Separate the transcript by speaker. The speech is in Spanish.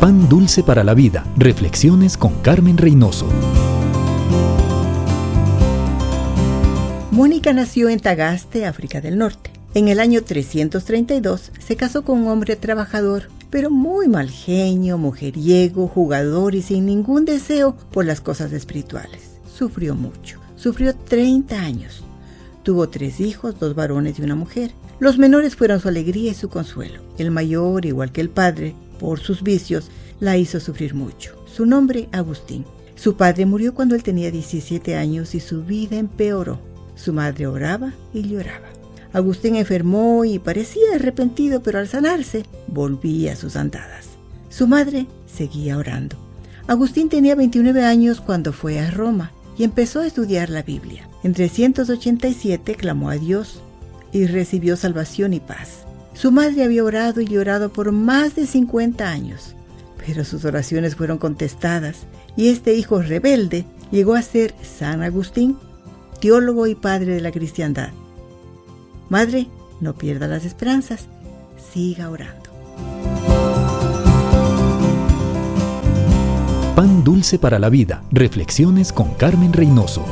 Speaker 1: Pan Dulce para la Vida. Reflexiones con Carmen Reynoso.
Speaker 2: Mónica nació en Tagaste, África del Norte. En el año 332 se casó con un hombre trabajador, pero muy mal genio, mujeriego, jugador y sin ningún deseo por las cosas espirituales. Sufrió mucho. Sufrió 30 años. Tuvo tres hijos, dos varones y una mujer. Los menores fueron su alegría y su consuelo. El mayor, igual que el padre, por sus vicios, la hizo sufrir mucho. Su nombre, Agustín. Su padre murió cuando él tenía 17 años y su vida empeoró. Su madre oraba y lloraba. Agustín enfermó y parecía arrepentido, pero al sanarse volvía a sus andadas. Su madre seguía orando. Agustín tenía 29 años cuando fue a Roma y empezó a estudiar la Biblia. En 387 clamó a Dios y recibió salvación y paz. Su madre había orado y llorado por más de 50 años, pero sus oraciones fueron contestadas y este hijo rebelde llegó a ser San Agustín, teólogo y padre de la cristiandad. Madre, no pierda las esperanzas, siga orando.
Speaker 1: Pan dulce para la vida. Reflexiones con Carmen Reynoso.